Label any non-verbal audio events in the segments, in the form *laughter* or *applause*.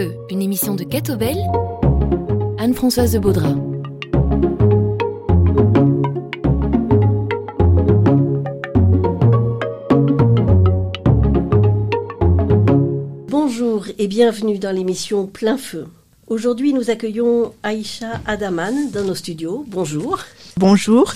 Feu, une émission de Catobel, Anne-Françoise de Baudra. Bonjour et bienvenue dans l'émission Plein Feu. Aujourd'hui, nous accueillons Aïcha Adaman dans nos studios. Bonjour. Bonjour.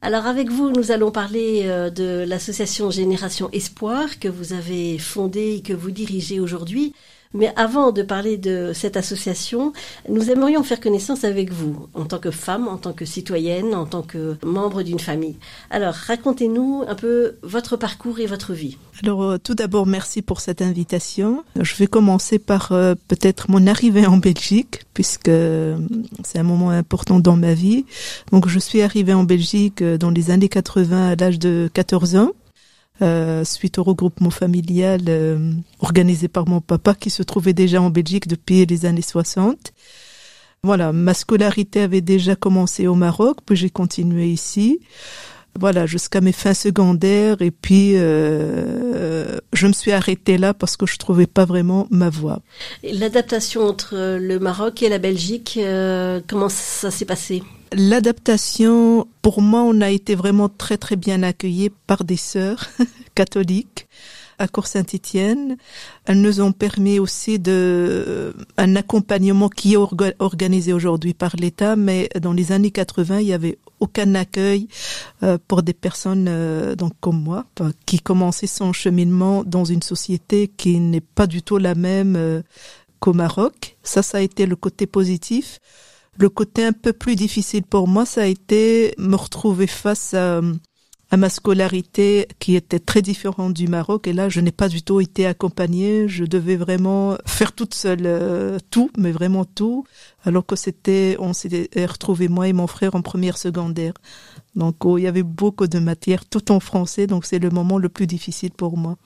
Alors avec vous, nous allons parler euh, de l'association Génération Espoir que vous avez fondée et que vous dirigez aujourd'hui. Mais avant de parler de cette association, nous aimerions faire connaissance avec vous, en tant que femme, en tant que citoyenne, en tant que membre d'une famille. Alors, racontez-nous un peu votre parcours et votre vie. Alors, euh, tout d'abord, merci pour cette invitation. Je vais commencer par euh, peut-être mon arrivée en Belgique, puisque euh, c'est un moment important dans ma vie. Donc, je suis arrivée en Belgique dans les années 80 à l'âge de 14 ans. Euh, suite au regroupement familial euh, organisé par mon papa qui se trouvait déjà en Belgique depuis les années 60. Voilà, ma scolarité avait déjà commencé au Maroc, puis j'ai continué ici. Voilà, jusqu'à mes fins secondaires et puis euh, je me suis arrêtée là parce que je trouvais pas vraiment ma voie. L'adaptation entre le Maroc et la Belgique, comment ça s'est passé? L'adaptation, pour moi, on a été vraiment très très bien accueillis par des sœurs *laughs* catholiques à Cour Saint-Étienne. Elles nous ont permis aussi de un accompagnement qui est organisé aujourd'hui par l'État, mais dans les années 80, il y avait aucun accueil euh, pour des personnes euh, donc comme moi qui commençaient son cheminement dans une société qui n'est pas du tout la même euh, qu'au Maroc. Ça, ça a été le côté positif. Le côté un peu plus difficile pour moi, ça a été me retrouver face à, ma scolarité qui était très différente du Maroc. Et là, je n'ai pas du tout été accompagnée. Je devais vraiment faire toute seule euh, tout, mais vraiment tout. Alors que c'était, on s'est retrouvé moi et mon frère en première secondaire. Donc, oh, il y avait beaucoup de matières, tout en français. Donc, c'est le moment le plus difficile pour moi.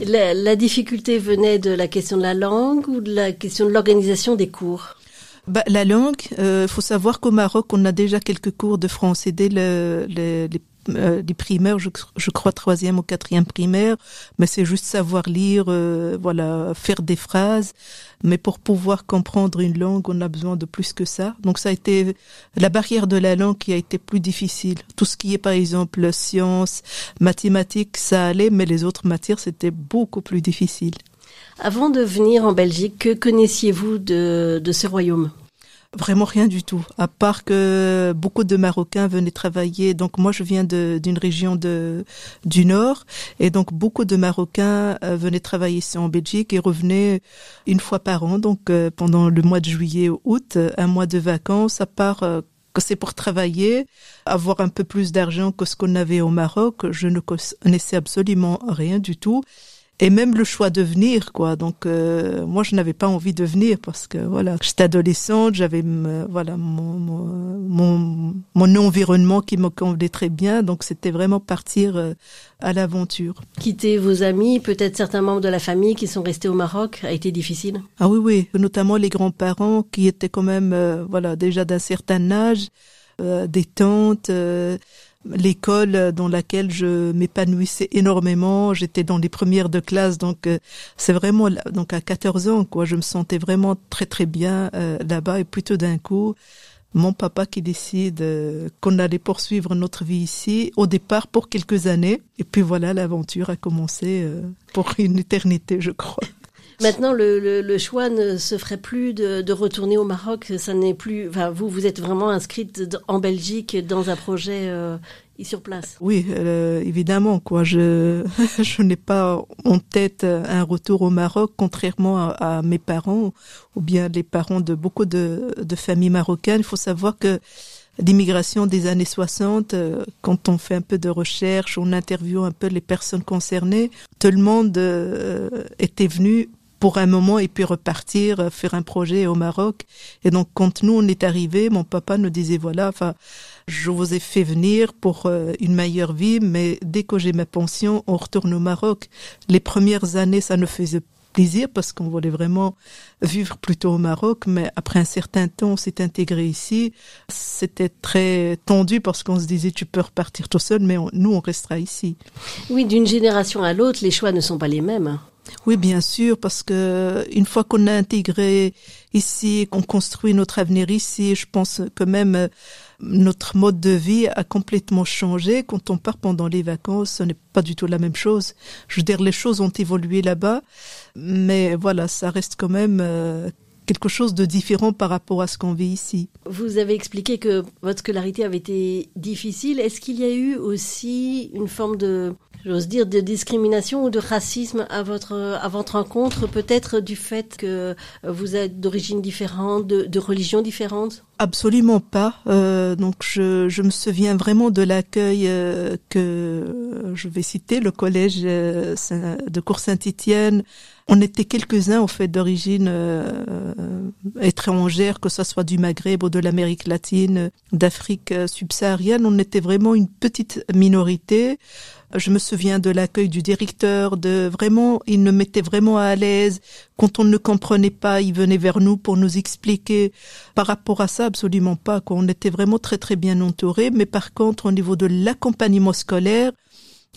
La difficulté venait de la question de la langue ou de la question de l'organisation des cours? Bah, La langue, il euh, faut savoir qu'au Maroc, on a déjà quelques cours de français dès le, les, les euh, primaires, je, je, crois troisième ou quatrième primaire, mais c'est juste savoir lire, euh, voilà, faire des phrases. Mais pour pouvoir comprendre une langue, on a besoin de plus que ça. Donc ça a été la barrière de la langue qui a été plus difficile. Tout ce qui est par exemple sciences, mathématiques, ça allait, mais les autres matières c'était beaucoup plus difficile. Avant de venir en Belgique, que connaissiez-vous de, de ce royaume? Vraiment rien du tout, à part que beaucoup de Marocains venaient travailler. Donc moi, je viens d'une région du Nord, et donc beaucoup de Marocains euh, venaient travailler ici en Belgique et revenaient une fois par an, donc euh, pendant le mois de juillet ou août, un mois de vacances, à part euh, que c'est pour travailler, avoir un peu plus d'argent que ce qu'on avait au Maroc. Je ne connaissais absolument rien du tout et même le choix de venir quoi. Donc euh, moi je n'avais pas envie de venir parce que voilà j'étais adolescente j'avais voilà mon, mon, mon environnement qui me convenait très bien. Donc c'était vraiment partir euh, à l'aventure. Quitter vos amis peut-être certains membres de la famille qui sont restés au Maroc a été difficile? Ah oui oui. Notamment les grands-parents qui étaient quand même euh, voilà déjà d'un certain âge des tantes l'école dans laquelle je m'épanouissais énormément. J'étais dans les premières de classe, donc euh, c'est vraiment donc à 14 ans quoi, je me sentais vraiment très très bien euh, là-bas et plutôt d'un coup mon papa qui décide euh, qu'on allait poursuivre notre vie ici au départ pour quelques années et puis voilà l'aventure a commencé pour une éternité je crois. Maintenant, le, le, le, choix ne se ferait plus de, de retourner au Maroc. Ça n'est plus. Enfin, vous, vous êtes vraiment inscrite en Belgique dans un projet euh, sur place. Oui, euh, évidemment. Quoi, je *laughs* je n'ai pas en tête un retour au Maroc, contrairement à, à, mes parents ou bien les parents de beaucoup de, de familles marocaines. Il faut savoir que l'immigration des années 60, euh, quand on fait un peu de recherche, on interviewe un peu les personnes concernées, tout le monde euh, était venu pour un moment et puis repartir euh, faire un projet au Maroc. Et donc quand nous on est arrivé, mon papa nous disait voilà, enfin je vous ai fait venir pour euh, une meilleure vie, mais dès que j'ai ma pension, on retourne au Maroc. Les premières années, ça nous faisait plaisir parce qu'on voulait vraiment vivre plutôt au Maroc, mais après un certain temps, on s'est intégré ici. C'était très tendu parce qu'on se disait tu peux repartir tout seul, mais nous on restera ici. Oui, d'une génération à l'autre, les choix ne sont pas les mêmes. Oui, bien sûr, parce que une fois qu'on a intégré ici, qu'on construit notre avenir ici, je pense que même euh, notre mode de vie a complètement changé. Quand on part pendant les vacances, ce n'est pas du tout la même chose. Je veux dire, les choses ont évolué là-bas, mais voilà, ça reste quand même euh, quelque chose de différent par rapport à ce qu'on vit ici. Vous avez expliqué que votre scolarité avait été difficile. Est-ce qu'il y a eu aussi une forme de, j'ose dire, de discrimination ou de racisme à votre, à votre rencontre, peut-être du fait que vous êtes d'origine différente, de, de religion différente? Absolument pas. Euh, donc je, je me souviens vraiment de l'accueil euh, que je vais citer, le collège euh, de Cour Saint-Étienne. On était quelques-uns au fait d'origine euh, étrangère, que ce soit du Maghreb ou de l'Amérique latine, d'Afrique subsaharienne. On était vraiment une petite minorité. Je me souviens de l'accueil du directeur, de vraiment, il nous mettait vraiment à l'aise. Quand on ne comprenait pas, il venait vers nous pour nous expliquer. Par rapport à ça, absolument pas. Quoi. On était vraiment très très bien entourés. Mais par contre, au niveau de l'accompagnement scolaire,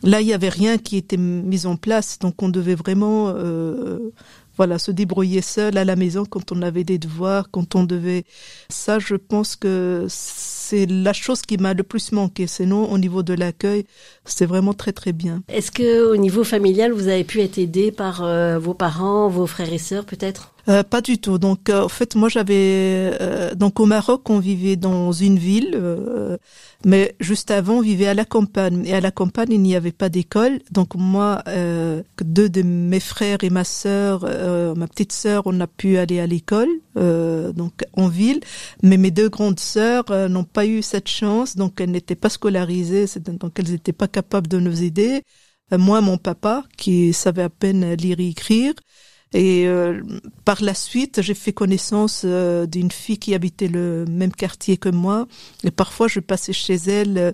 là, il y avait rien qui était mis en place. Donc, on devait vraiment, euh, voilà, se débrouiller seul à la maison quand on avait des devoirs, quand on devait. Ça, je pense que c'est la chose qui m'a le plus manqué. Sinon, au niveau de l'accueil, c'était vraiment très très bien. Est-ce que au niveau familial, vous avez pu être aidé par euh, vos parents, vos frères et sœurs, peut-être? Euh, pas du tout. Donc, euh, en fait, moi, j'avais euh, donc au Maroc, on vivait dans une ville, euh, mais juste avant, on vivait à la campagne. Et à la campagne, il n'y avait pas d'école. Donc, moi, deux de mes frères et ma sœur, ma petite sœur, on a pu aller à l'école, donc en ville. Mais mes deux grandes sœurs n'ont pas eu cette chance, donc elles n'étaient pas scolarisées, donc elles n'étaient pas capables de nous aider. moi, mon papa, qui savait à peine lire et écrire. Et euh, par la suite, j'ai fait connaissance euh, d'une fille qui habitait le même quartier que moi. Et parfois, je passais chez elle euh,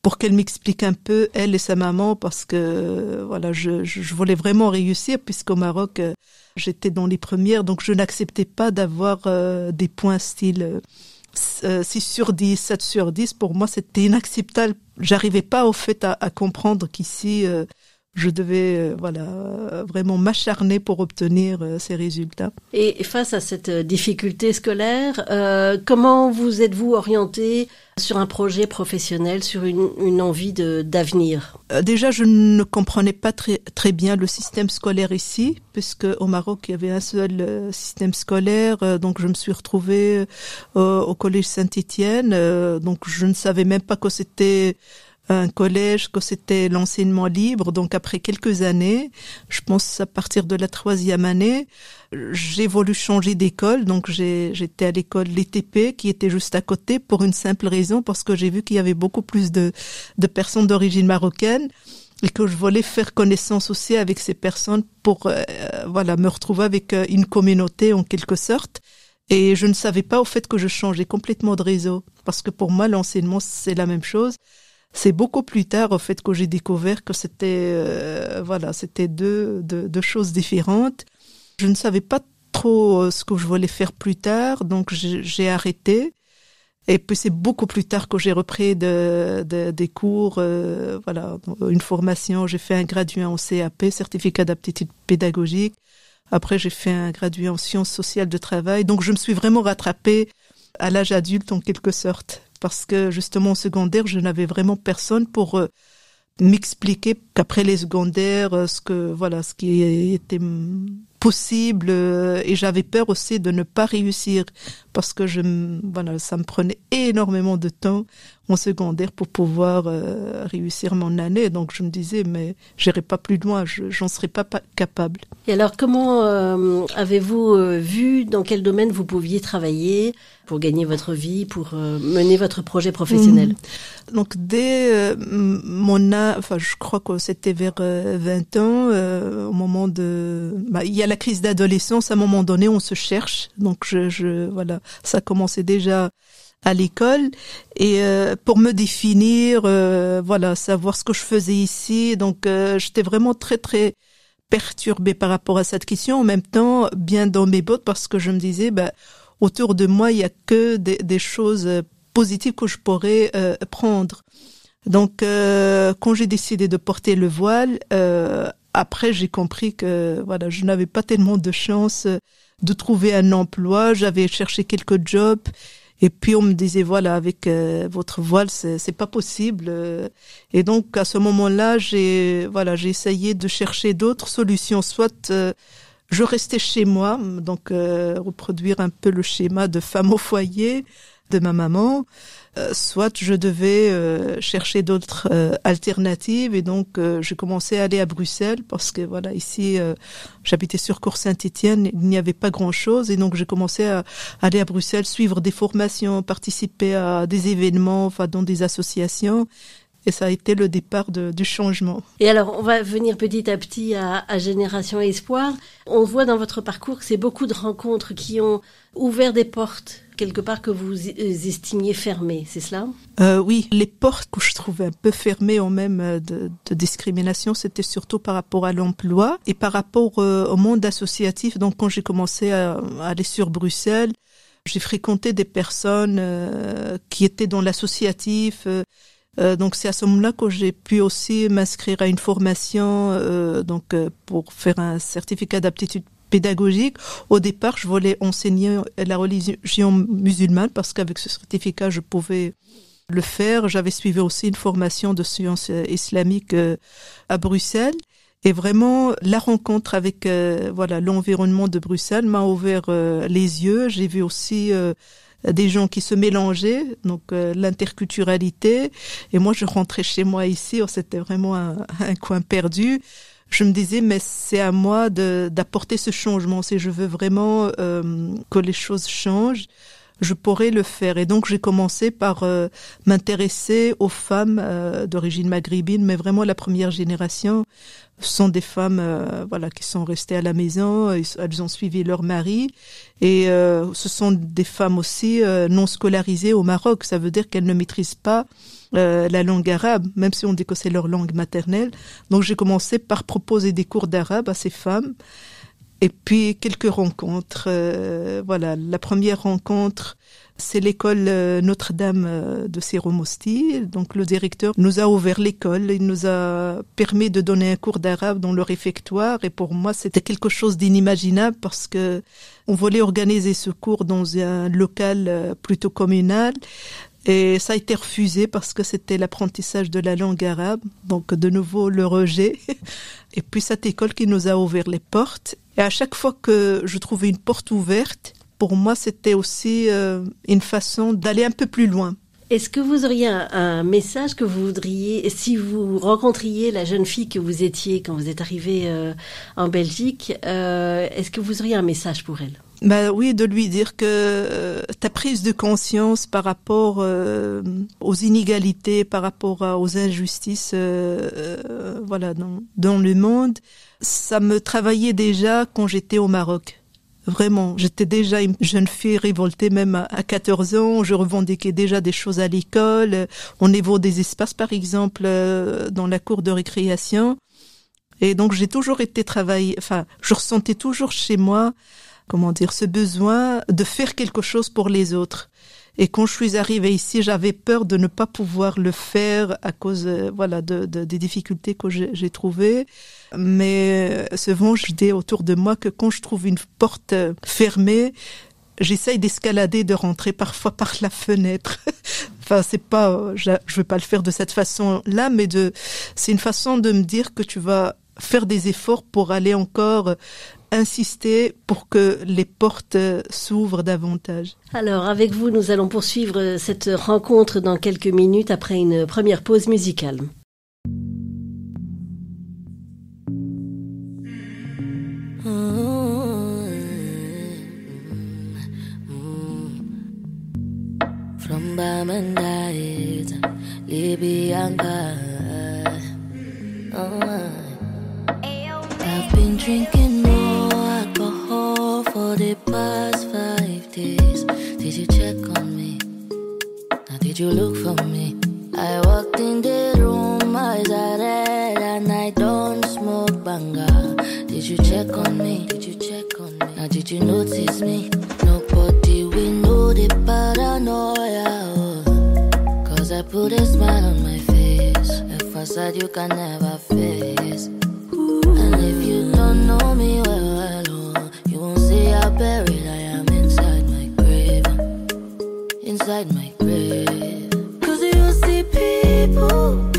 pour qu'elle m'explique un peu, elle et sa maman, parce que voilà, je, je voulais vraiment réussir, puisqu'au Maroc, j'étais dans les premières, donc je n'acceptais pas d'avoir des points style 6 sur 10, 7 sur 10. Pour moi, c'était inacceptable. J'arrivais pas au fait à, à comprendre qu'ici je devais euh, voilà vraiment m'acharner pour obtenir euh, ces résultats. Et face à cette difficulté scolaire, euh, comment vous êtes-vous orienté sur un projet professionnel, sur une, une envie d'avenir? Déjà, je ne comprenais pas très, très bien le système scolaire ici, puisque au Maroc, il y avait un seul système scolaire. donc, je me suis retrouvée au collège Saint-Étienne. donc, je ne savais même pas que c'était un collège que c'était l'enseignement libre. Donc après quelques années, je pense à partir de la troisième année, j'ai voulu changer d'école. Donc j'étais à l'école l'ETP qui était juste à côté pour une simple raison parce que j'ai vu qu'il y avait beaucoup plus de, de personnes d'origine marocaine et que je voulais faire connaissance aussi avec ces personnes pour euh, voilà me retrouver avec euh, une communauté en quelque sorte. Et je ne savais pas au fait que je changeais complètement de réseau parce que pour moi l'enseignement c'est la même chose. C'est beaucoup plus tard, au fait, que j'ai découvert que c'était, euh, voilà, c'était deux, deux, deux, choses différentes. Je ne savais pas trop euh, ce que je voulais faire plus tard, donc j'ai arrêté. Et puis c'est beaucoup plus tard que j'ai repris de, de, des cours, euh, voilà, une formation. J'ai fait un graduat en CAP, certificat d'aptitude pédagogique. Après, j'ai fait un graduat en sciences sociales de travail. Donc, je me suis vraiment rattrapée à l'âge adulte en quelque sorte parce que justement au secondaire, je n'avais vraiment personne pour euh, m'expliquer qu'après les secondaires, euh, ce que voilà, ce qui était possible euh, et j'avais peur aussi de ne pas réussir parce que je voilà, ça me prenait énormément de temps en secondaire pour pouvoir euh, réussir mon année. Donc je me disais, mais j'irai pas plus loin, j'en serais pas, pas, capable. Et alors, comment euh, avez-vous euh, vu dans quel domaine vous pouviez travailler pour gagner votre vie, pour mener votre projet professionnel? Mmh. Donc dès mon âge, enfin je crois que c'était vers 20 ans, au moment de, bah, il y a la crise d'adolescence. À un moment donné, on se cherche. Donc je, je voilà, ça commençait déjà à l'école et euh, pour me définir, euh, voilà, savoir ce que je faisais ici. Donc euh, j'étais vraiment très très perturbée par rapport à cette question. En même temps, bien dans mes bottes parce que je me disais, bah, autour de moi, il y a que des, des choses positives que je pourrais prendre. Donc quand j'ai décidé de porter le voile, après, j'ai compris que voilà, je n'avais pas tellement de chance de trouver un emploi. J'avais cherché quelques jobs. Et puis on me disait voilà avec euh, votre voile c'est c'est pas possible. Et donc à ce moment-là j'ai voilà j'ai essayé de chercher d'autres solutions. Soit euh, je restais chez moi donc euh, reproduire un peu le schéma de femme au foyer de ma maman euh, soit je devais euh, chercher d'autres euh, alternatives et donc j'ai commencé à aller à Bruxelles parce que voilà ici j'habitais sur Cour Saint-Étienne il n'y avait pas grand chose et donc j'ai commencé à aller à Bruxelles suivre des formations participer à des événements enfin dans des associations et ça a été le départ de, du changement. Et alors, on va venir petit à petit à, à Génération Espoir. On voit dans votre parcours que c'est beaucoup de rencontres qui ont ouvert des portes quelque part que vous estimiez fermées, c'est cela? Euh, Oui, les portes que je trouvais un peu fermées en même euh, de, de discrimination, c'était surtout par rapport à l'emploi et par rapport euh, au monde associatif. Donc quand j'ai commencé à, aller sur Bruxelles, j'ai fréquenté des personnes euh, qui étaient dans l'associatif. Euh, euh donc c'est à ce moment-là que j'ai pu aussi m'inscrire à une formation euh, donc euh, pour faire un certificat d'aptitude pédagogique. Au départ, je voulais enseigner la religion musulmane parce qu'avec ce certificat, je pouvais le faire. J'avais suivi aussi une formation de sciences islamiques euh, à Bruxelles. Et vraiment, la rencontre avec euh, voilà l'environnement de Bruxelles m'a ouvert euh, les yeux. J'ai vu aussi des gens qui se mélangeaient, donc l'interculturalité. Et moi, je rentrais chez moi ici, oh, c'était vraiment un coin perdu je me disais mais c'est à moi d'apporter ce changement. Si je veux vraiment euh, que les choses changent je pourrais le faire. Et donc j'ai commencé par euh, m'intéresser aux femmes euh, d'origine maghrébine. Mais vraiment la première génération sont des femmes euh, voilà qui sont restées à la maison. Elles ont suivi leur mari. Et euh, ce sont des femmes aussi euh, non scolarisées au Maroc. Ça veut dire qu'elles ne maîtrisent pas euh, la langue arabe, même si on dit que c'est leur langue maternelle. Donc j'ai commencé par proposer des cours d'arabe à ces femmes et puis quelques rencontres. Euh, voilà, la première rencontre, c'est l'école euh, Notre-Dame euh, de Séromosti. Donc le directeur nous a ouvert l'école, il nous a permis de donner un cours d'arabe dans le réfectoire et pour moi c'était quelque chose d'inimaginable parce que on voulait organiser ce cours dans un local plutôt communal et ça a été refusé parce que c'était l'apprentissage de la langue arabe. Donc de nouveau le rejet. *laughs* Et puis cette école qui nous a ouvert les portes. Et à chaque fois que je trouvais une porte ouverte pour moi c'était aussi euh, une façon d'aller un peu plus loin. Est-ce que vous auriez un, message que vous voudriez si vous rencontriez la jeune fille que vous étiez quand vous êtes arrivé euh, en Belgique euh, est-ce que vous auriez un message pour elle? Ben oui, de lui dire que euh, ta prise de conscience par rapport euh, aux inégalités, par rapport à, aux injustices euh, euh, voilà, dans, dans le monde, ça me travaillait déjà quand j'étais au Maroc. Vraiment, j'étais déjà une jeune fille révoltée même à, à 14 ans, je revendiquais déjà des choses à l'école, au niveau des espaces par exemple, euh, dans la cour de récréation. Et donc j'ai toujours été travaillé, enfin, je ressentais toujours chez moi euh, comment dire ce besoin de faire quelque chose pour les autres. Et quand je suis arrivée ici j'avais peur de ne pas pouvoir le faire à cause euh, voilà de, de des difficultés que j'ai trouvé mais ce vent je dis autour de moi que quand je trouve une porte fermée j'essaye d'escalader de rentrer parfois par la fenêtre. *laughs* Enfin c'est pas je, je veux pas le faire de cette façon là mais de c'est une façon de me dire que tu vas faire des efforts pour aller encore insister pour que les portes s'ouvrent davantage. Alors avec vous, nous allons poursuivre cette rencontre dans quelques minutes après une première pause musicale. Oh, I've been drinking for the past five days. Did you check on me? Now did you look for me? I walked in the room, eyes are red, and I don't smoke banga. Did you check on me? Did you check on me? Now did you notice me? Nobody we know the paranoia. Cause I put a smile on my face. A facade you can never face. And if you don't know me? buried, I am inside my grave. Inside my grave. Cause you see people.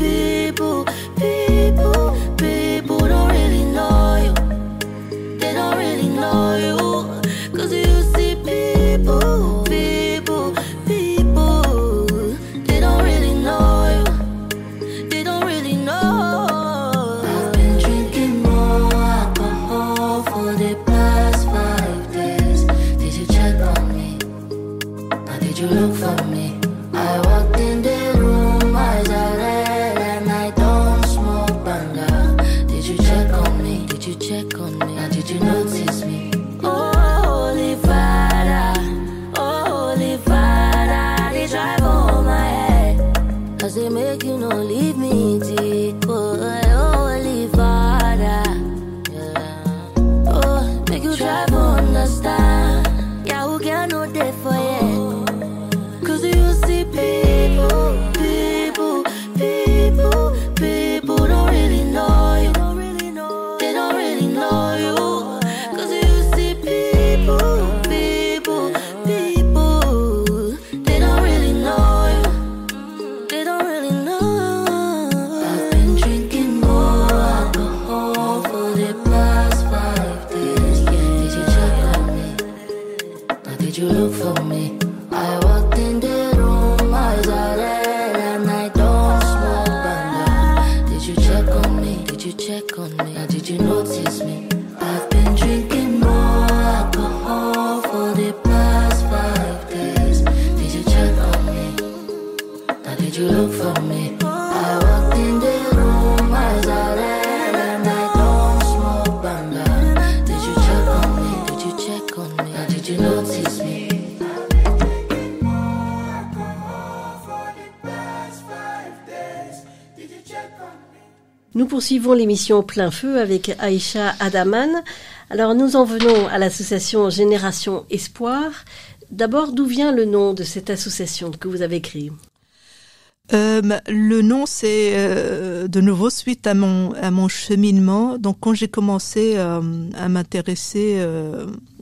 Poursuivons l'émission Plein Feu avec Aïcha Adaman. Alors nous en venons à l'association Génération Espoir. D'abord, d'où vient le nom de cette association que vous avez créée? Euh, le nom, c'est euh, de nouveau suite à mon à mon cheminement. Donc, quand j'ai commencé euh, à m'intéresser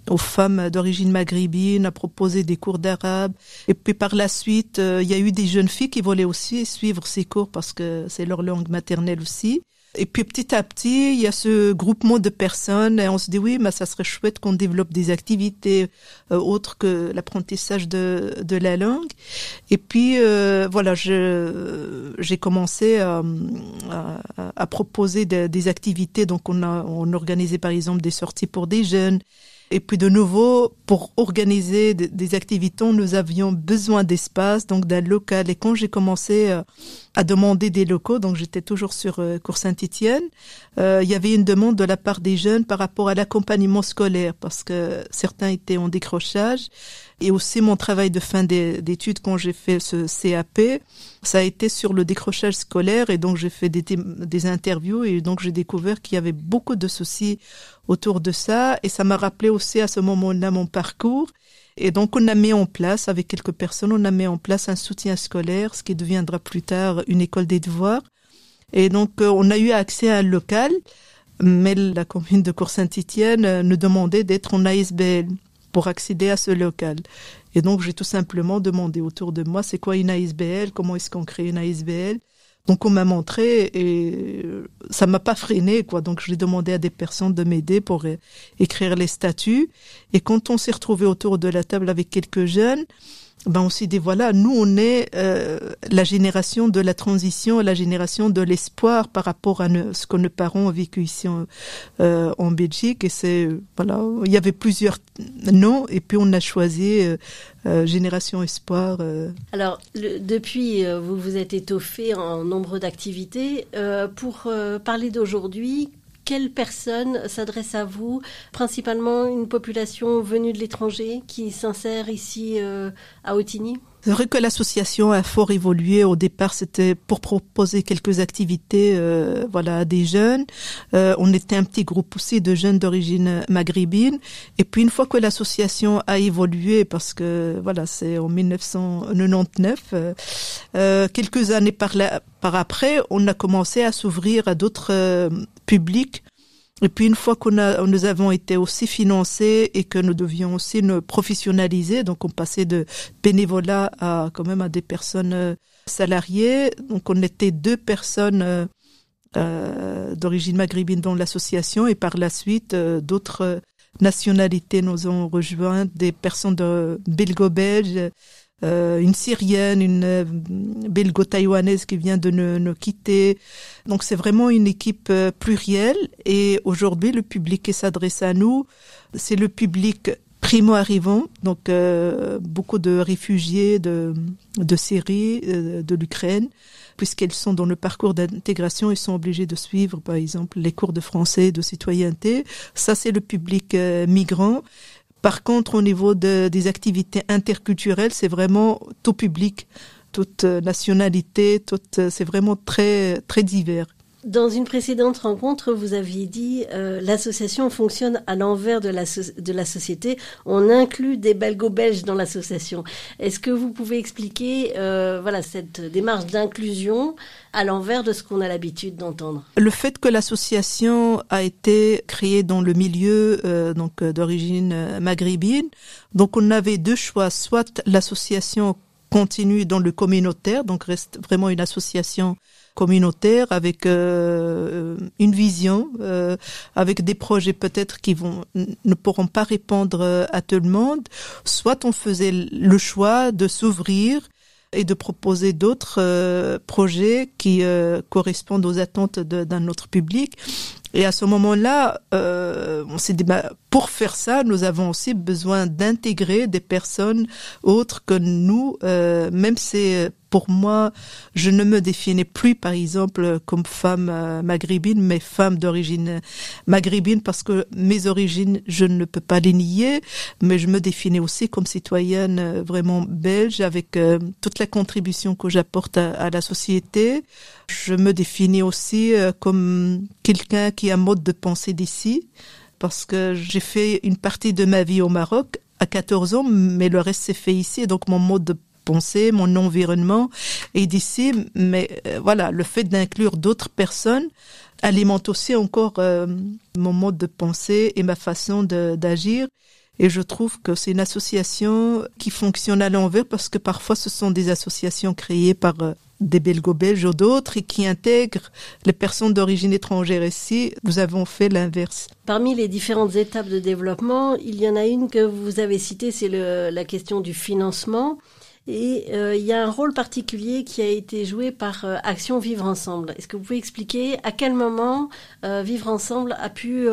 aux femmes d'origine maghrébine, à proposer des cours d'arabe, et puis par la suite, il y a eu des jeunes filles qui voulaient aussi suivre ces cours parce que c'est leur langue maternelle aussi. Et puis petit à petit, il y a ce groupement de personnes et on se dit oui, mais ça serait chouette qu'on développe des activités euh, autres que l'apprentissage de, de la langue. Et puis euh, voilà, j'ai commencé à, à, à proposer de- des activités. Donc on a on organisait par exemple des sorties pour des jeunes. Et puis de nouveau, pour organiser des, des activités, nous avions besoin d'espace, donc d'un local. Et quand j'ai commencé euh, à demander des locaux, donc j'étais toujours sur euh, Cours Saint-Étienne, euh, il y avait une demande de la part des jeunes par rapport à l'accompagnement scolaire, parce que certains étaient en décrochage. Et aussi mon travail de fin d'é- d'études quand j'ai fait ce CAP, ça a été sur le décrochage scolaire et donc j'ai fait des, des interviews et donc j'ai découvert qu'il y avait beaucoup de soucis autour de ça et ça m'a rappelé aussi à ce moment-là mon parcours. Et donc on a mis en place avec quelques personnes, on a mis en place un soutien scolaire, ce qui deviendra plus tard une école des devoirs. Et donc euh, on a eu accès à un local, mais la commune de Cour-Saint-Étienne euh, nous demandait d'être en ASBL pour accéder à ce local. Et donc j'ai tout simplement demandé autour de moi c'est quoi une ASBL, comment est-ce qu'on crée une ASBL. Donc on m'a montré et euh, ça m'a pas freiné quoi. Donc j'ai demandé à des personnes de m'aider pour euh, écrire les statuts. Et quand on s'est retrouvé autour de la table avec quelques jeunes, ben on s'est dit voilà, nous on est euh, la génération de la transition, la génération de l'espoir par rapport à ce que nos parents ont vécu ici en, euh, en Belgique. Et c'est voilà, il y avait plusieurs noms et puis on a choisi euh, euh, génération espoir. euh. Alors, le- depuis, euh, vous vous êtes étoffé en nombre d'activités. Pour parler d'aujourd'hui, quelle personne s'adresse à vous Principalement une population venue de l'étranger qui s'insère ici euh, à Otigny? C'est vrai que l'association a fort évolué. Au départ, c'était pour proposer quelques activités, euh, voilà, à des jeunes. Euh, on était un petit groupe aussi de jeunes d'origine maghrébine. Et puis une fois que l'association a évolué, parce que voilà, c'est en 1999, euh, euh, quelques années par après, on a commencé à s'ouvrir à d'autres publics. Et puis une fois qu'on a, nous avons été aussi financés et que nous devions aussi nous professionnaliser, donc on passait de bénévolat à quand même à des personnes euh, salariées. Donc on était deux personnes euh, euh, d'origine maghrébine dans l'association et par la suite euh, d'autres euh, nationalités nous ont rejoint, des personnes de belgo-belges, une syrienne, une euh, belgo-taïwanaise qui vient de nous, nous quitter. Donc c'est vraiment une équipe euh, plurielle et aujourd'hui le public qui s'adresse à nous, c'est le public primo-arrivant, donc euh, beaucoup de réfugiés de, de Syrie, euh, de l'Ukraine, puisqu'elles sont dans le parcours d'intégration, ils sont obligés de suivre, par exemple, les cours de français, de citoyenneté. Ça, c'est le public euh, migrant. Par contre, au niveau de, des activités interculturelles, c'est vraiment tout public, toute euh, nationalité, toute, euh, c'est vraiment très très divers. Dans une précédente rencontre, vous aviez dit euh, l'association fonctionne à l'envers de la, société. On inclut des belgo-belges dans l'association. Est-ce que vous pouvez expliquer euh, voilà cette démarche d'inclusion à l'envers de ce qu'on a l'habitude d'entendre? Le fait que l'association a été créée dans le milieu euh, donc euh, d'origine euh, maghrébine, donc on avait deux choix soit l'association continue dans le communautaire, donc reste vraiment une association communautaire avec euh, une vision, euh, avec des projets peut-être qui vont ne pourront pas répondre euh, à tout le monde. Soit on faisait le choix de s'ouvrir et de proposer d'autres euh, projets qui euh, correspondent aux attentes d'un autre public. Et à ce moment-là, euh, on s'est dit, bah, pour faire ça, nous avons aussi besoin d'intégrer des personnes autres que nous, euh, même si pour moi, je ne me définis plus, par exemple, comme femme euh, maghrébine, mais femme d'origine maghrébine, parce que mes origines, je ne peux pas les nier, mais je me définis aussi comme citoyenne euh, vraiment belge, avec euh, toute la contribution que j'apporte à, la société. Je me définis aussi comme quelqu'un qui a un mode de pensée d'ici, parce que j'ai fait une partie de ma vie au Maroc à 14 ans, mais le reste s'est fait ici, donc mon mode de penser, mon environnement est d'ici, mais euh, voilà, le fait d'inclure d'autres personnes alimente aussi encore euh, mon mode de pensée et ma façon d'agir. Et je trouve que c'est une association qui fonctionne à l'envers parce que parfois ce sont des associations créées par euh, des belgo-belges ou d'autres et qui intègrent les personnes d'origine étrangère ici. Nous avons fait l'inverse. Parmi les différentes étapes de développement, il y en a une que vous avez citée, c'est la question du financement. Et euh, il y a un rôle particulier qui a été joué par euh, Action Vivre Ensemble. Est-ce que vous pouvez expliquer à quel moment euh, Vivre Ensemble a pu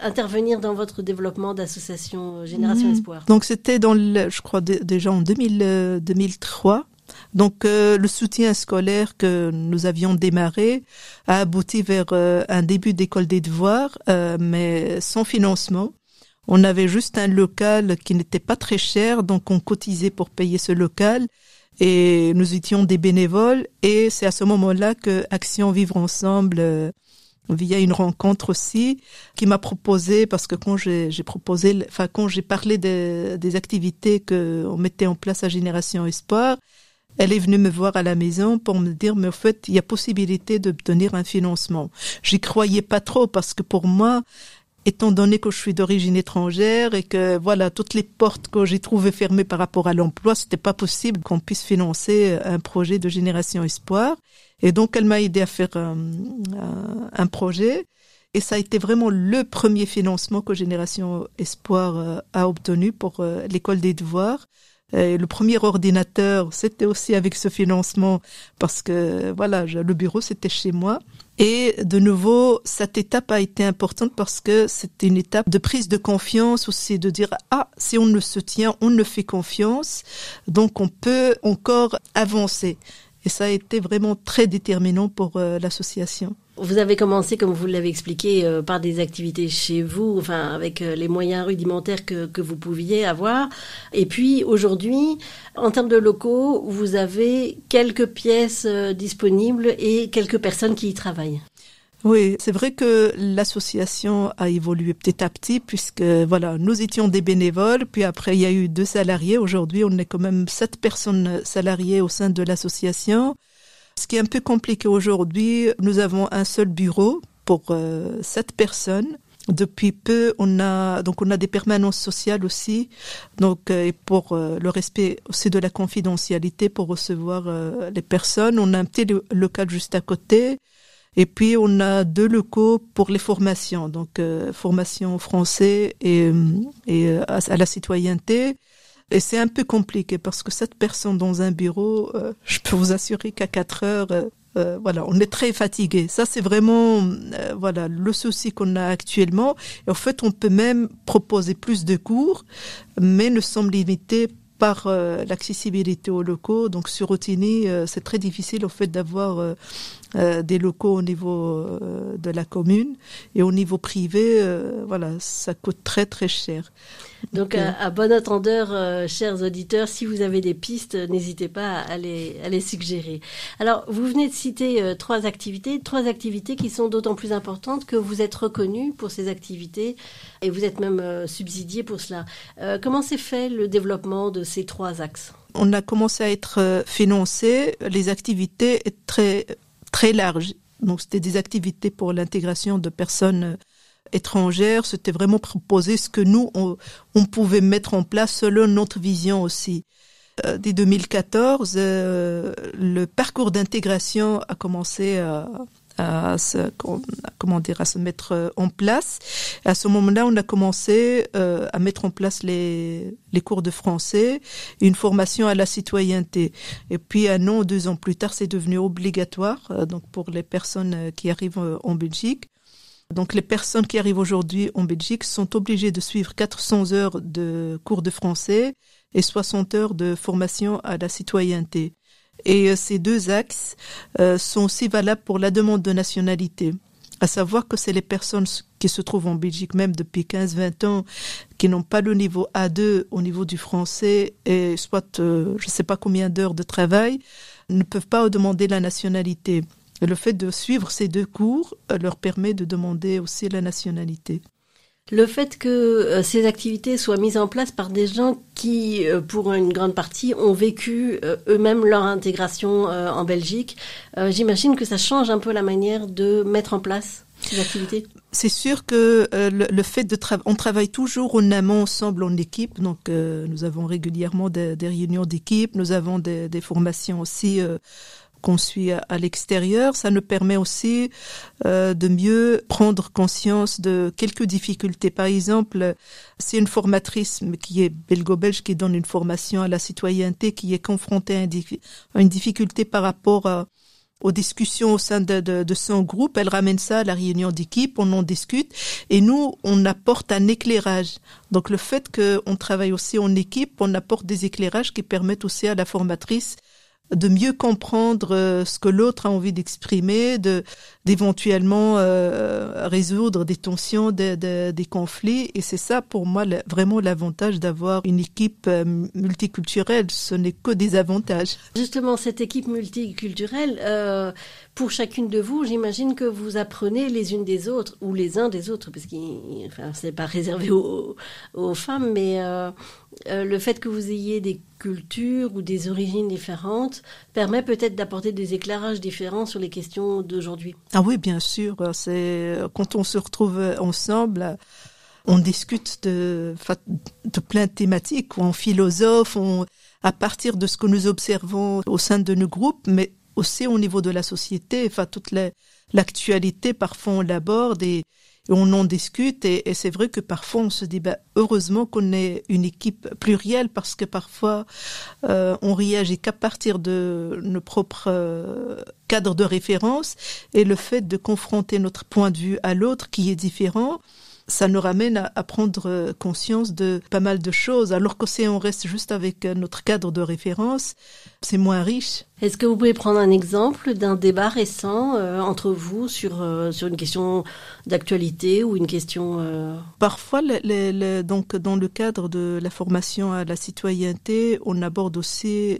intervenir dans votre développement d'association Génération mmh. Espoir? Donc c'était dans, le, je crois déjà en 2000, 2003. Donc le soutien scolaire que nous avions démarré a abouti vers un début d'école des devoirs, mais sans financement. On avait juste un local qui n'était pas très cher, donc on cotisait pour payer ce local et nous étions des bénévoles et c'est à ce moment-là que Action Vivre Ensemble euh, via une rencontre aussi qui m'a proposé parce que quand j'ai proposé enfin quand j'ai parlé des, des activités que on mettait en place à Génération Espoir elle est venue me voir à la maison pour me dire, mais au fait, il y a possibilité d'obtenir un financement. J'y croyais pas trop parce que pour moi, étant donné que je suis d'origine étrangère et que voilà toutes les portes que j'ai trouvées fermées par rapport à l'emploi, c'était pas possible qu'on puisse financer un projet de génération espoir. Et donc elle m'a aidé à faire un, un, projet. Et ça a été vraiment le premier financement que Génération Espoir euh, a obtenu pour euh, l'école des devoirs. Et le premier ordinateur, c'était aussi avec ce financement parce que voilà, le bureau c'était chez moi. Et de nouveau, cette étape a été importante parce que c'était une étape de prise de confiance aussi, de dire ah si on ne se tient, on ne fait confiance, donc on peut encore avancer. Et ça a été vraiment très déterminant pour euh, l'association. Vous avez commencé, comme vous l'avez expliqué, euh, par des activités chez vous, enfin avec euh, les moyens rudimentaires que, que vous pouviez avoir. Et puis aujourd'hui, en termes de locaux, vous avez quelques pièces disponibles et quelques personnes qui y travaillent. Oui, c'est vrai que l'association a évolué petit à petit puisque voilà, nous étions des bénévoles, puis après il y a eu deux salariés. Aujourd'hui, on est quand même sept personnes salariées au sein de l'association. Ce qui est un peu compliqué aujourd'hui, nous avons un seul bureau pour euh, sept personnes. Depuis peu, on a donc on a des permanences sociales aussi, donc euh, et pour euh, le respect aussi de la confidentialité pour recevoir les personnes, on a un petit local juste à côté. Et puis on a deux locaux pour les formations, donc formation français et, à, la citoyenneté. Et c'est un peu compliqué parce que cette personne dans un bureau, euh, je peux vous assurer qu'à quatre heures, voilà, on est très fatigué. Ça, c'est vraiment voilà le souci qu'on a actuellement. Et en fait, on peut même proposer plus de cours, mais nous sommes limités par l'accessibilité aux locaux. Donc sur Otini, c'est très difficile au fait d'avoir euh, des locaux au niveau euh, de la commune et au niveau privé, euh, voilà, ça coûte très très cher. Donc, à, bon entendeur, chers auditeurs, si vous avez des pistes, n'hésitez pas à les, à les suggérer. Alors, vous venez de citer trois activités, trois activités qui sont d'autant plus importantes que vous êtes reconnu pour ces activités et vous êtes même subsidié pour cela. comment s'est fait le développement de ces trois axes? On a commencé à être financé, les activités très très large. Donc c'était des activités pour l'intégration de personnes euh, étrangères. C'était vraiment proposer ce que nous, on, pouvait mettre en place selon notre vision aussi. Euh, dès 2014, euh, le parcours d'intégration a commencé à, à se, comment dire, à se mettre euh, en place. à ce moment-là, on a commencé euh, à mettre en place les, les cours de français, une formation à la citoyenneté. Et puis un an deux ans plus tard, c'est devenu obligatoire, euh, donc pour les personnes qui arrivent en Belgique. Donc les personnes qui arrivent aujourd'hui en Belgique sont obligées de suivre 400 heures de cours de français et 60 heures de formation à la citoyenneté. Et euh, ces deux axes euh, sont aussi valables pour la demande de nationalité. À savoir que c'est les personnes qui se trouvent en Belgique même depuis 15-20 ans, qui n'ont pas le niveau A2 au niveau du français et soit euh, je ne sais pas combien d'heures de travail, ne peuvent pas demander la nationalité. Et le fait de suivre ces deux cours leur permet de demander aussi la nationalité. Le fait que euh, ces activités soient mises en place par des gens qui, euh, pour une grande partie, ont vécu euh, eux-mêmes leur intégration en Belgique, j'imagine que ça change un peu la manière de mettre en place ces activités. C'est sûr que le, fait de travailler, on travaille toujours en amont ensemble en équipe, donc nous avons régulièrement des, réunions d'équipe, nous avons des, formations aussi suit à, l'extérieur. Ça nous permet aussi euh, de mieux prendre conscience de quelques difficultés. Par exemple, c'est une formatrice qui est belgo-belge qui donne une formation à la citoyenneté qui est confrontée à, une difficulté par rapport aux discussions au sein de, de, son groupe. Elle ramène ça à la réunion d'équipe, on en discute et nous, on apporte un éclairage. Donc le fait qu'on travaille aussi en équipe, on apporte des éclairages qui permettent aussi à la formatrice de mieux comprendre euh, ce que l'autre a envie d'exprimer, de d'éventuellement euh, résoudre des tensions, des, conflits. Et c'est ça pour moi vraiment l'avantage d'avoir une équipe euh, multiculturelle. Ce n'est que des avantages. Justement, cette équipe multiculturelle, euh, pour chacune de vous, j'imagine que vous apprenez les unes des autres ou les uns des autres, parce que enfin, c'est pas réservé aux, femmes, mais le fait que vous ayez des cultures ou des origines différentes permet peut-être d'apporter des éclairages différents sur les questions d'aujourd'hui. Ah oui, bien sûr. C'est quand on se retrouve ensemble, on discute de, plein de thématiques, on philosophe, on, à partir de ce que nous observons au sein de nos groupes, mais aussi au niveau de la société, enfin toute l'actualité, parfois on l'aborde et, on en discute et, c'est vrai que parfois on se dit bah, heureusement qu'on est une équipe plurielle parce que parfois euh, on réagit qu'à partir de nos propres euh, cadres de référence et le fait de confronter notre point de vue à l'autre qui est différent ça nous ramène à, prendre conscience de pas mal de choses. Alors que si on reste juste avec notre cadre de référence, c'est moins riche. Est-ce que vous pouvez prendre un exemple d'un débat récent euh, entre vous sur, euh, sur une question d'actualité ou une question... Euh, Parfois, donc, dans le cadre de la formation à la citoyenneté, on aborde aussi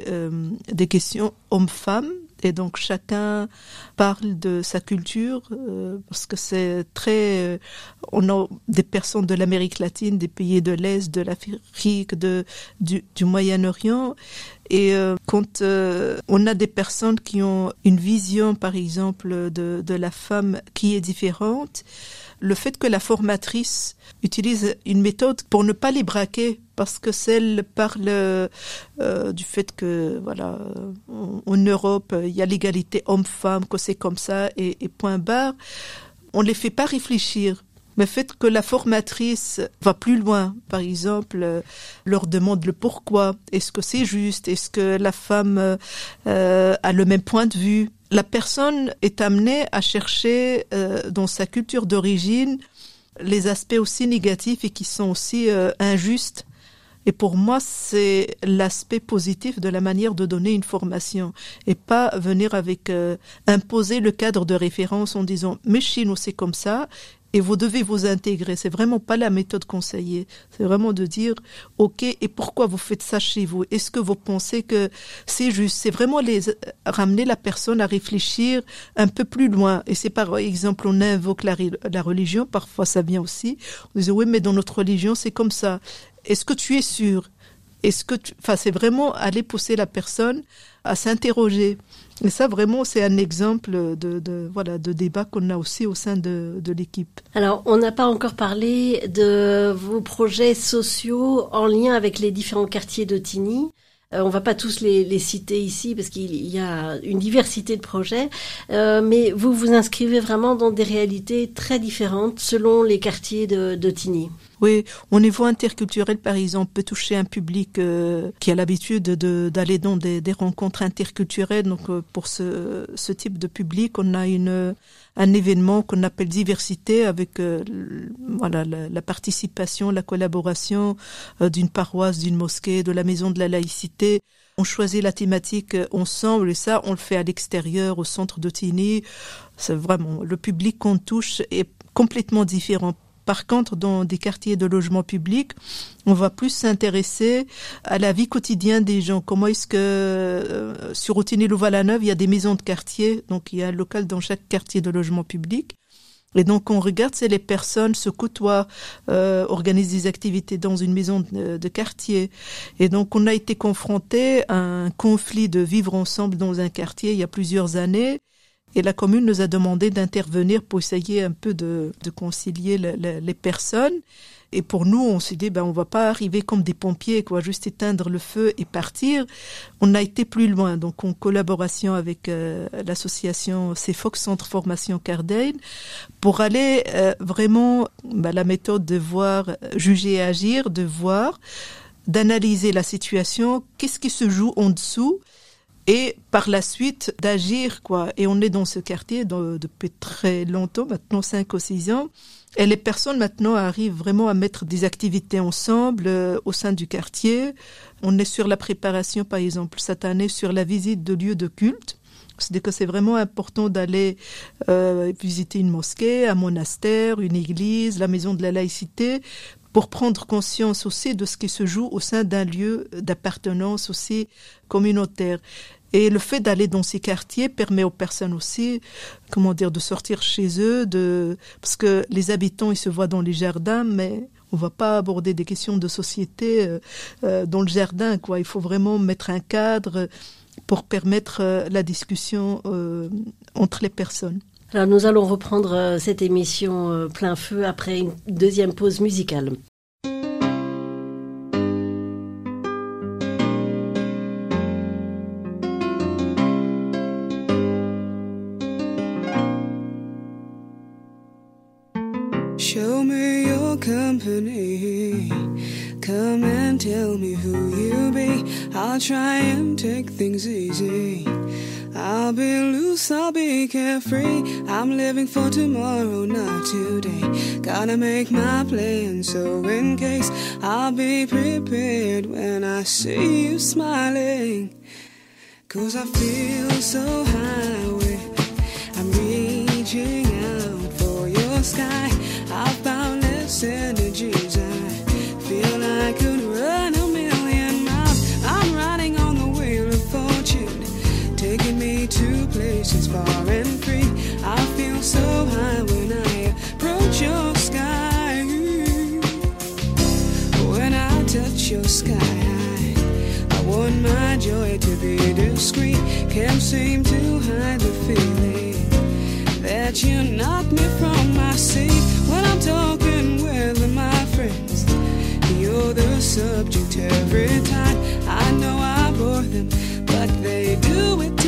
des questions hommes-femmes et donc chacun parle de sa culture euh, parce que c'est très euh, on a des personnes de l'Amérique latine des pays de l'Est de l'Afrique de du, du Moyen-Orient. Et euh, quand on a des personnes qui ont une vision par exemple de, de la femme qui est différente le fait que la formatrice utilise une méthode pour ne pas les braquer parce que celle parle euh, du fait que voilà en, Europe il y a l'égalité homme-femme que c'est comme ça et, point barre. On les fait pas réfléchir. Mais le fait que la formatrice va plus loin, par exemple, leur demande le pourquoi, est-ce que c'est juste, est-ce que la femme euh, a le même point de vue, la personne est amenée à chercher euh, dans sa culture d'origine les aspects aussi négatifs et qui sont aussi euh, injustes. Et pour moi, c'est l'aspect positif de la manière de donner une formation et pas venir avec euh, imposer le cadre de référence en disant mais chez nous c'est comme ça et vous devez vous intégrer. C'est vraiment pas la méthode conseillée. C'est vraiment de dire, OK, et pourquoi vous faites ça chez vous? Est-ce que vous pensez que c'est juste? C'est vraiment les, ramener la personne à réfléchir un peu plus loin. Et c'est par exemple, on invoque la, la religion. Parfois, ça vient aussi. On dit, oui, mais dans notre religion, c'est comme ça. Est-ce que tu es sûr? Est-ce que tu, enfin, c'est vraiment aller pousser la personne à s'interroger. Et ça, vraiment, c'est un exemple de, de, voilà, de débat qu'on a aussi au sein de, de l'équipe. Alors, on n'a pas encore parlé de vos projets sociaux en lien avec les différents quartiers de Tigny. Euh, on va pas tous les, citer ici parce qu'il y a une diversité de projets, euh, mais vous vous inscrivez vraiment dans des réalités très différentes selon les quartiers de, de Tigny. Oui, au niveau interculturel, par exemple, peut toucher un public euh, qui a l'habitude d'aller dans des, rencontres interculturelles. Donc, euh, pour ce, type de public, on a une un événement qu'on appelle diversité avec euh, voilà la, participation, la collaboration d'une paroisse, d'une mosquée, de la maison de la laïcité. On choisit la thématique ensemble et ça, on le fait à l'extérieur, au centre de Tini. C'est vraiment le public qu'on touche est complètement différent par contre, dans des quartiers de logement public, on va plus s'intéresser à la vie quotidienne des gens. Comment est-ce que euh, sur Routine Louvain-la-Neuve, il y a des maisons de quartier, donc il y a un local dans chaque quartier de logement public. Et donc on regarde si les personnes se côtoient, euh, organisent des activités dans une maison de, quartier. Et donc on a été confronté à un conflit de vivre ensemble dans un quartier il y a plusieurs années. Et la commune nous a demandé d'intervenir pour essayer un peu de, de concilier les personnes. Et pour nous, on s'est dit, ben, on va pas arriver comme des pompiers, quoi, juste éteindre le feu et partir. On a été plus loin, donc en collaboration avec euh, l'association CFOX, Centre Formation Cardane, pour aller euh, vraiment, ben, la méthode de voir, juger et agir, de voir, d'analyser la situation, qu'est-ce qui se joue en dessous, et par la suite d'agir quoi. Et on est dans ce quartier depuis très longtemps, maintenant cinq ou six ans. Et les personnes maintenant arrivent vraiment à mettre des activités ensemble euh, au sein du quartier. On est sur la préparation, par exemple, cette année sur la visite de lieux de culte. C'est-à-dire que c'est vraiment important d'aller euh, visiter une mosquée, un monastère, une église, la maison de la laïcité, pour prendre conscience aussi de ce qui se joue au sein d'un lieu d'appartenance aussi communautaire. Et le fait d'aller dans ces quartiers permet aux personnes aussi, comment dire, de sortir chez eux, de parce que les habitants ils se voient dans les jardins, mais on va pas aborder des questions de société euh, euh, dans le jardin, quoi. Il faut vraiment mettre un cadre pour permettre euh, la discussion entre les personnes. Alors nous allons reprendre cette émission plein feu après une deuxième pause musicale. company. Come and tell me who you be. I'll try and take things easy. I'll be loose, I'll be carefree. I'm living for tomorrow, not today. Gotta make my plan, so in case I'll be prepared when I see you smiling. Cause I feel so high, I'm reaching to far and free. I feel so high when I approach your sky. When I touch your sky I want my joy to be discreet. Can't seem to hide the feeling that you knock me from my seat when I'm talking with my friends. You're the subject every time. I know I bore them, but they do it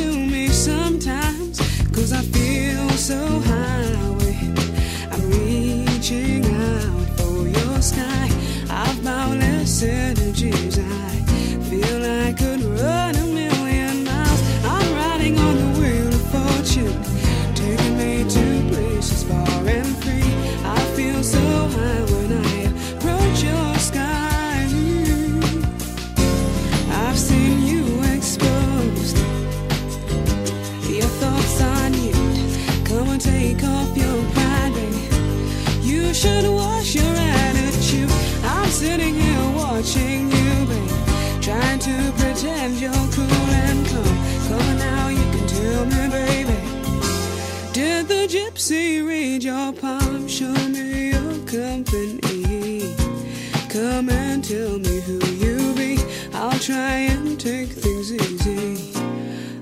tell me who you be. I'll try and take things easy.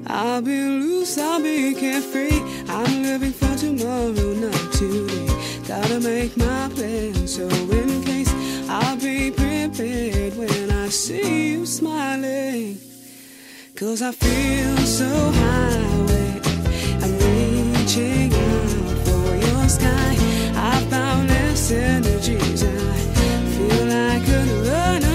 I'll be loose, I'll be carefree. I'm living for tomorrow, not today. Gotta make my plan, so in case I'll be prepared when I see you smiling. Cause I feel so high I'm reaching out for your sky. I found this energies. I I could run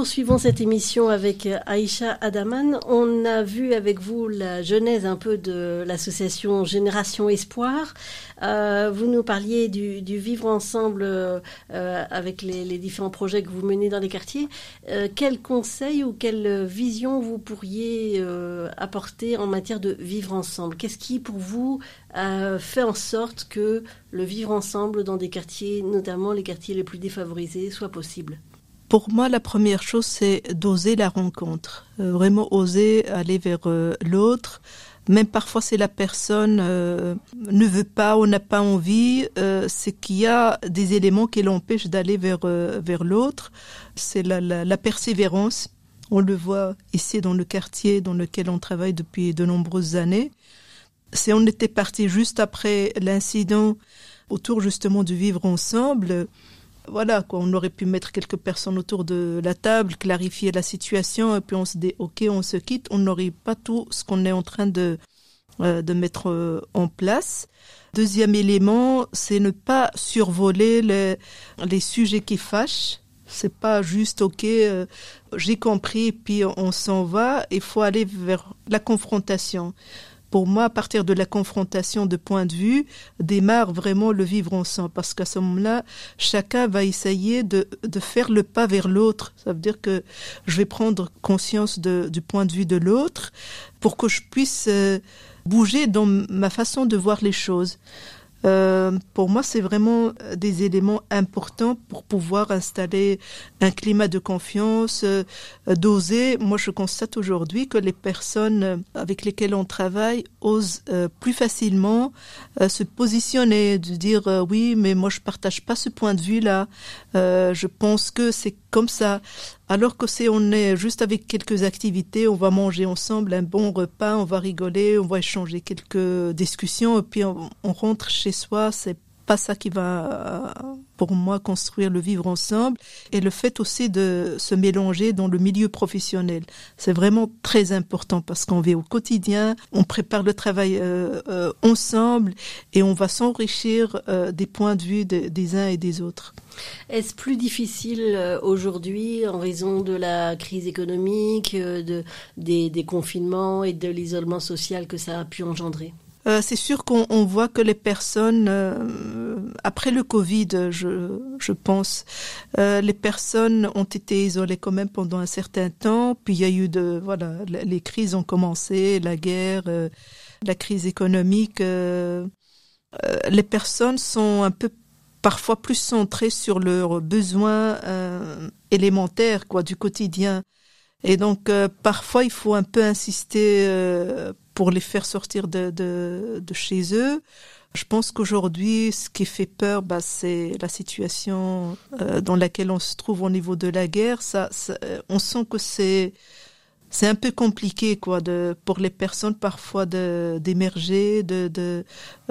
poursuivons cette émission avec Aïcha Adaman. On a vu avec vous la genèse un peu de l'association Génération Espoir. Euh, vous nous parliez du, vivre ensemble euh, avec les, différents projets que vous menez dans les quartiers. Euh, quels conseils ou quelle vision vous pourriez euh, apporter en matière de vivre ensemble? Qu'est-ce qui, pour vous, fait en sorte que le vivre ensemble dans des quartiers, notamment les quartiers les plus défavorisés, soit possible? Pour moi, la première chose, c'est d'oser la rencontre. Euh, vraiment oser aller vers euh, l'autre. Même parfois, si la personne euh, ne veut pas ou n'a pas envie, euh, c'est qu'il y a des éléments qui l'empêchent d'aller vers, euh, vers l'autre. C'est la, la, la persévérance. On le voit ici dans le quartier dans lequel on travaille depuis de nombreuses années. Si on était parti juste après l'incident autour justement du vivre ensemble, voilà quoi, on aurait pu mettre quelques personnes autour de la table, clarifier la situation, et puis on se dit ok, on se quitte, on n'aurait pas tout ce qu'on est en train de, euh, de mettre euh, en place. Deuxième élément, c'est ne pas survoler les, les sujets qui fâchent. C'est pas juste ok, euh, j'ai compris, puis on s'en va. Il faut aller vers la confrontation pour moi, à partir de la confrontation de point de vue, démarre vraiment le vivre ensemble. Parce qu'à ce moment-là, chacun va essayer de, de faire le pas vers l'autre. Ça veut dire que je vais prendre conscience du point de vue de l'autre pour que je puisse euh, bouger dans ma façon de voir les choses. Euh, pour moi, c'est vraiment des éléments importants pour pouvoir installer un climat de confiance, euh, d'oser. Moi, je constate aujourd'hui que les personnes avec lesquelles on travaille osent euh, plus facilement euh, se positionner, de dire euh, oui, mais moi, je partage pas ce point de vue-là. Euh, je pense que c'est comme ça. Alors que si on est juste avec quelques activités, on va manger ensemble un bon repas, on va rigoler, on va échanger quelques discussions, et puis on, on rentre chez soi, c'est pas ça qui va, pour moi, construire le vivre ensemble. Et le fait aussi de se mélanger dans le milieu professionnel. C'est vraiment très important parce qu'on vit au quotidien, on prépare le travail euh, euh, ensemble et on va s'enrichir euh, des points de vue de, des uns et des autres. Est-ce plus difficile euh, aujourd'hui en raison de la crise économique, euh, de, des, des confinements et de l'isolement social que ça a pu engendrer? Euh, c'est sûr qu'on on voit que les personnes, euh, après le Covid, je, je pense, euh, les personnes ont été isolées quand même pendant un certain temps. Puis il y a eu de, voilà, les crises ont commencé, la guerre, euh, la crise économique. euh, euh, les personnes sont un peu parfois plus centrées sur leurs besoins élémentaires, quoi, du quotidien. Et donc, parfois, il faut un peu insister pour les faire sortir de, de, chez eux. Je pense qu'aujourd'hui, ce qui fait peur, bah, c'est la situation euh, dans laquelle on se trouve au niveau de la guerre. Ça, euh, on sent que c'est c'est un peu compliqué, quoi, de pour les personnes parfois d'émerger, de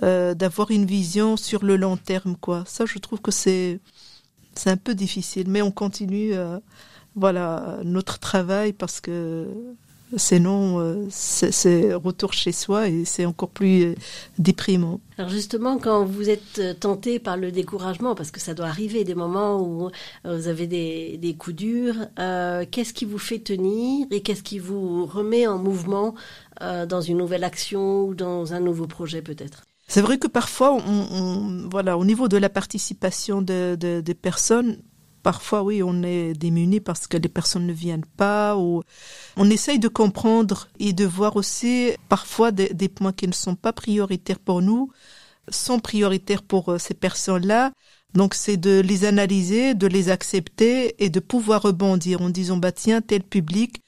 euh, d'avoir une vision sur le long terme, quoi. Ça, je trouve que c'est c'est un peu difficile, mais on continue. Voilà notre travail parce que Sinon, euh, c'est retour chez soi et c'est encore plus euh, déprimant. Alors justement, quand vous êtes euh, tenté par le découragement, parce que ça doit arriver des moments où vous avez des, des coups durs, qu'est-ce qui vous fait tenir et qu'est-ce qui vous remet en mouvement dans une nouvelle action ou dans un nouveau projet peut-être? C'est vrai que parfois, on, on, voilà, au niveau de la participation de, de, des personnes, parfois, oui, on est démuni parce que les personnes ne viennent pas ou on essaye de comprendre et de voir aussi parfois des, des points qui ne sont pas prioritaires pour nous sont prioritaires pour euh, ces personnes-là. Donc c'est de les analyser, de les accepter et de pouvoir rebondir en disant bah tiens tel public,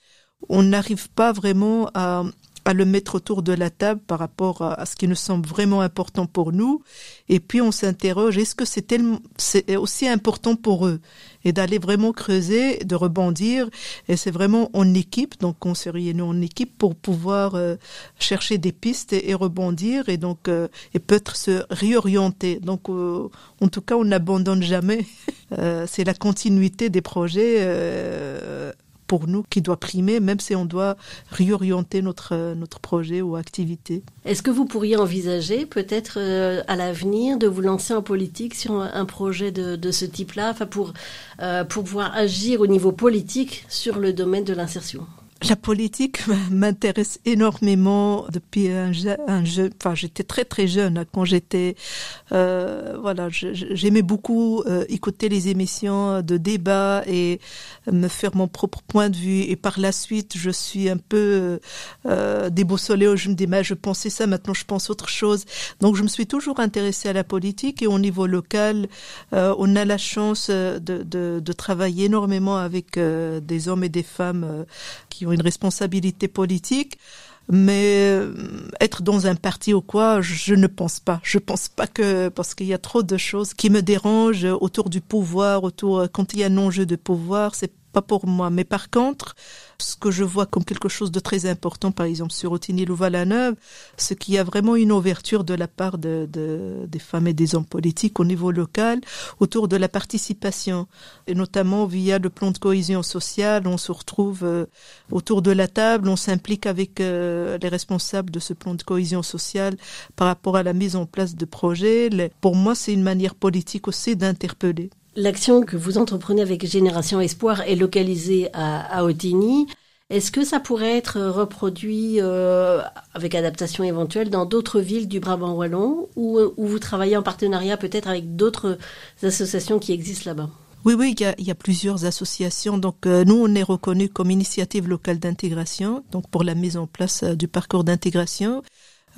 on n'arrive pas vraiment à, à le mettre autour de la table par rapport à, ce qui nous semble vraiment important pour nous. Et puis on s'interroge, est-ce que c'est c'est aussi important pour eux? Et d'aller vraiment creuser, de rebondir. Et c'est vraiment en équipe, donc on se réunit en équipe pour pouvoir euh, chercher des pistes et, rebondir et donc euh, et peut-être se réorienter. Donc euh, en tout cas, on n'abandonne jamais. *laughs* c'est la continuité des projets pour nous qui doit primer, même si on doit réorienter notre, notre projet ou activité. Est-ce que vous pourriez envisager peut-être euh, à l'avenir de vous lancer en politique sur un projet de, de ce type-là, pour, euh, pour pouvoir agir au niveau politique sur le domaine de l'insertion? La politique *laughs* m'intéresse énormément depuis un, un jeune. Enfin, j'étais très très jeune quand j'étais. Euh, voilà, j'aimais beaucoup euh, écouter les émissions de débat et me faire mon propre point de vue. Et par la suite, je suis un peu euh, déboussolée. Je me dis, mais je pensais ça, maintenant je pense autre chose. Donc, je me suis toujours intéressée à la politique et au niveau local, euh, on a la chance de, de, de travailler énormément avec euh, des hommes et des femmes qui ont une responsabilité politique. Mais euh, être dans un parti ou quoi, je ne pense pas. Je pense pas que parce qu'il y a trop de choses qui me dérangent autour du pouvoir, autour quand il y a un enjeu de pouvoir, c'est pas pour moi. Mais par contre, ce que je vois comme quelque chose de très important, par exemple sur Otigny ou Valaneuve, c'est qu'il y a vraiment une ouverture de la part de, de, des femmes et des hommes politiques au niveau local autour de la participation, et notamment via le plan de cohésion sociale, on se retrouve euh, autour de la table, on s'implique avec euh, les responsables de ce plan de cohésion sociale par rapport à la mise en place de projets. pour moi, c'est une manière politique aussi d'interpeller. L'action que vous entreprenez avec Génération Espoir est localisée à, à Otigny. Est-ce que ça pourrait être reproduit euh, avec adaptation éventuelle dans d'autres villes du Brabant wallon ou où vous travaillez en partenariat peut-être avec d'autres associations qui existent là-bas? Oui, oui, il y a, plusieurs associations. Donc, euh, nous, on est reconnu comme initiative locale d'intégration, donc pour la mise en place euh, du parcours d'intégration.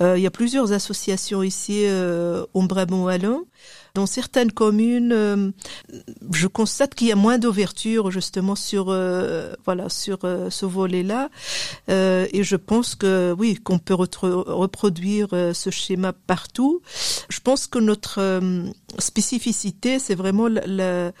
Euh, il y a plusieurs associations ici au Brabant wallon. Dans certaines communes, euh, je constate qu'il y a moins d'ouverture justement sur euh, voilà sur euh, ce volet-là, et je pense que oui qu'on peut reproduire ce schéma partout. Je pense que notre spécificité, c'est vraiment la,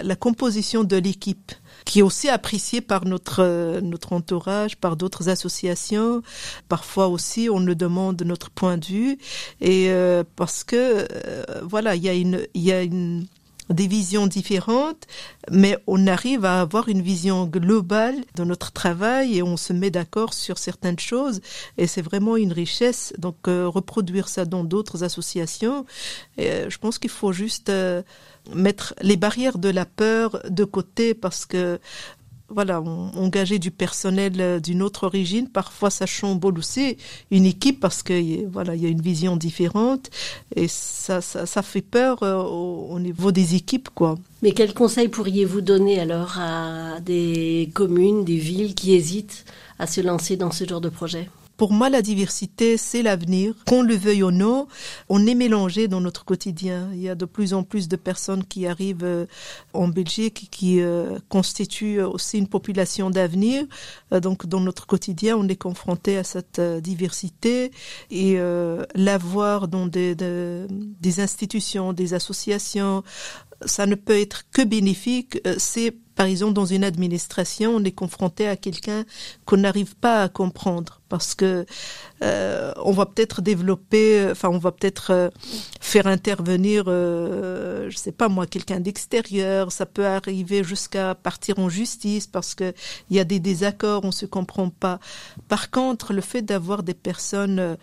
la composition de l'équipe qui est aussi apprécié par notre notre entourage, par d'autres associations. Parfois aussi, on nous demande notre point de vue et euh, parce que euh, voilà, il y a une il y a une des visions différentes, mais on arrive à avoir une vision globale de notre travail et on se met d'accord sur certaines choses et c'est vraiment une richesse. Donc euh, reproduire ça dans d'autres associations, et, je pense qu'il faut juste mettre les barrières de la peur de côté parce que voilà, engager du personnel euh, d'une autre origine, parfois chamboule aussi une équipe parce que voilà, il y a une vision différente. Et ça, ça, ça fait peur euh, au, au, niveau des équipes, quoi. Mais quels conseils pourriez-vous donner alors à des communes, des villes qui hésitent à se lancer dans ce genre de projet? Pour moi, la diversité, c'est l'avenir. Qu'on le veuille ou non, on est mélangé dans notre quotidien. Il y a de plus en plus de personnes qui arrivent euh, en Belgique qui euh, constituent aussi une population d'avenir. Euh, donc, dans notre quotidien, on est confronté à cette diversité et l'avoir dans des, des, institutions, des associations, ça ne peut être que bénéfique. Par exemple, dans une administration, on est confronté à quelqu'un qu'on n'arrive pas à comprendre parce que euh, on va peut-être développer, enfin, on va peut-être euh, faire intervenir, euh, je sais pas moi, quelqu'un d'extérieur. Ça peut arriver jusqu'à partir en justice parce que il y a des désaccords, on se comprend pas. Par contre, le fait d'avoir des personnes, euh,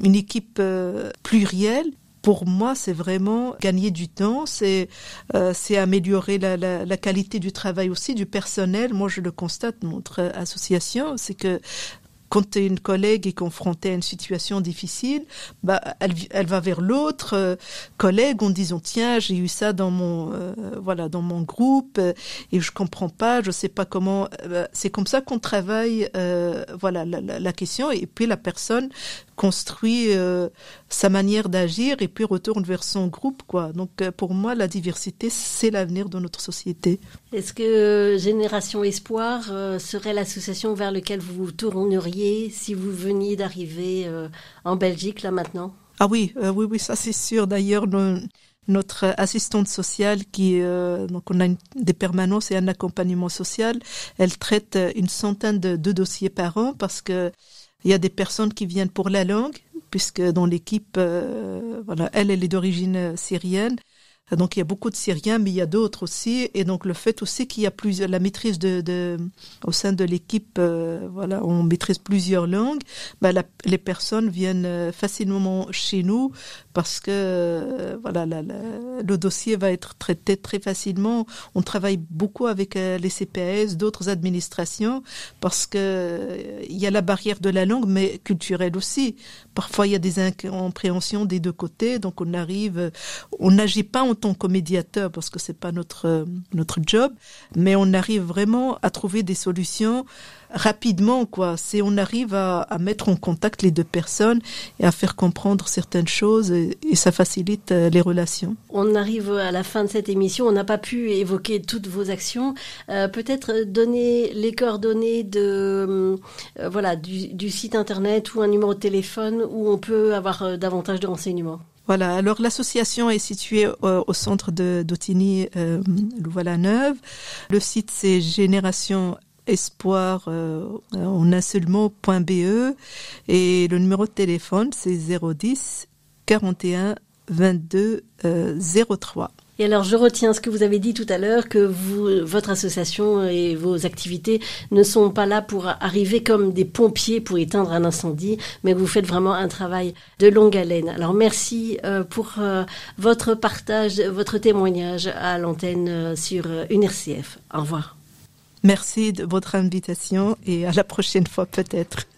une équipe euh, plurielle, pour moi, c'est vraiment gagner du temps, c'est euh, c'est améliorer la, la, la, qualité du travail aussi du personnel. Moi, je le constate, notre association, c'est que quand une collègue est confrontée à une situation difficile, bah, elle, elle va vers l'autre euh, collègue en disant tiens j'ai eu ça dans mon euh, voilà dans mon groupe euh, et je comprends pas, je sais pas comment. Euh, c'est comme ça qu'on travaille euh, voilà la, la, question et puis la personne construit sa manière d'agir et puis retourne vers son groupe quoi. Donc pour moi la diversité c'est l'avenir de notre société. Est-ce que Génération Espoir serait l'association vers laquelle vous vous tourneriez si vous veniez d'arriver euh, en Belgique là maintenant? Ah oui, euh, oui, oui, ça c'est sûr. D'ailleurs, notre assistante sociale qui euh, donc on a une, des permanences et un accompagnement social, elle traite une centaine de, de dossiers par an parce que il y a des personnes qui viennent pour la langue puisque dans l'équipe euh, voilà elle elle est d'origine syrienne donc il y a beaucoup de Syriens, mais il y a d'autres aussi. Et donc le fait aussi qu'il y a plusieurs, la maîtrise de, de au sein de l'équipe, euh, voilà, on maîtrise plusieurs langues. Bah, la, les personnes viennent euh, facilement chez nous parce que euh, voilà, le dossier va être traité très facilement. On travaille beaucoup avec euh, les CPS, d'autres administrations, parce que euh, il y a la barrière de la langue, mais culturelle aussi. Parfois il y a des incompréhensions des deux côtés, donc on arrive, on n'agit pas en tant que médiateur parce que c'est pas notre notre job, mais on arrive vraiment à trouver des solutions rapidement quoi. C'est on arrive à, mettre en contact les deux personnes et à faire comprendre certaines choses et, ça facilite euh, les relations. On arrive à la fin de cette émission. On n'a pas pu évoquer toutes vos actions. Euh, Peut-être donner les coordonnées de euh, voilà du, du, site internet ou un numéro de téléphone où on peut avoir euh, davantage de renseignements. Voilà, alors l'association est située au, au centre de d'Otigny, euh, Louvain-la-Neuve. Le site c'est Génération espoir euh, en un seul et le numéro de téléphone c'est 010 41 22 euh, 03. Et alors, je retiens ce que vous avez dit tout à l'heure, que vous, votre association et vos activités ne sont pas là pour arriver comme des pompiers pour éteindre un incendie, mais vous faites vraiment un travail de longue haleine. Alors, merci euh, pour euh, votre partage, votre témoignage à l'antenne euh, sur une RCF. Au revoir. Merci de votre invitation et à la prochaine fois peut-être.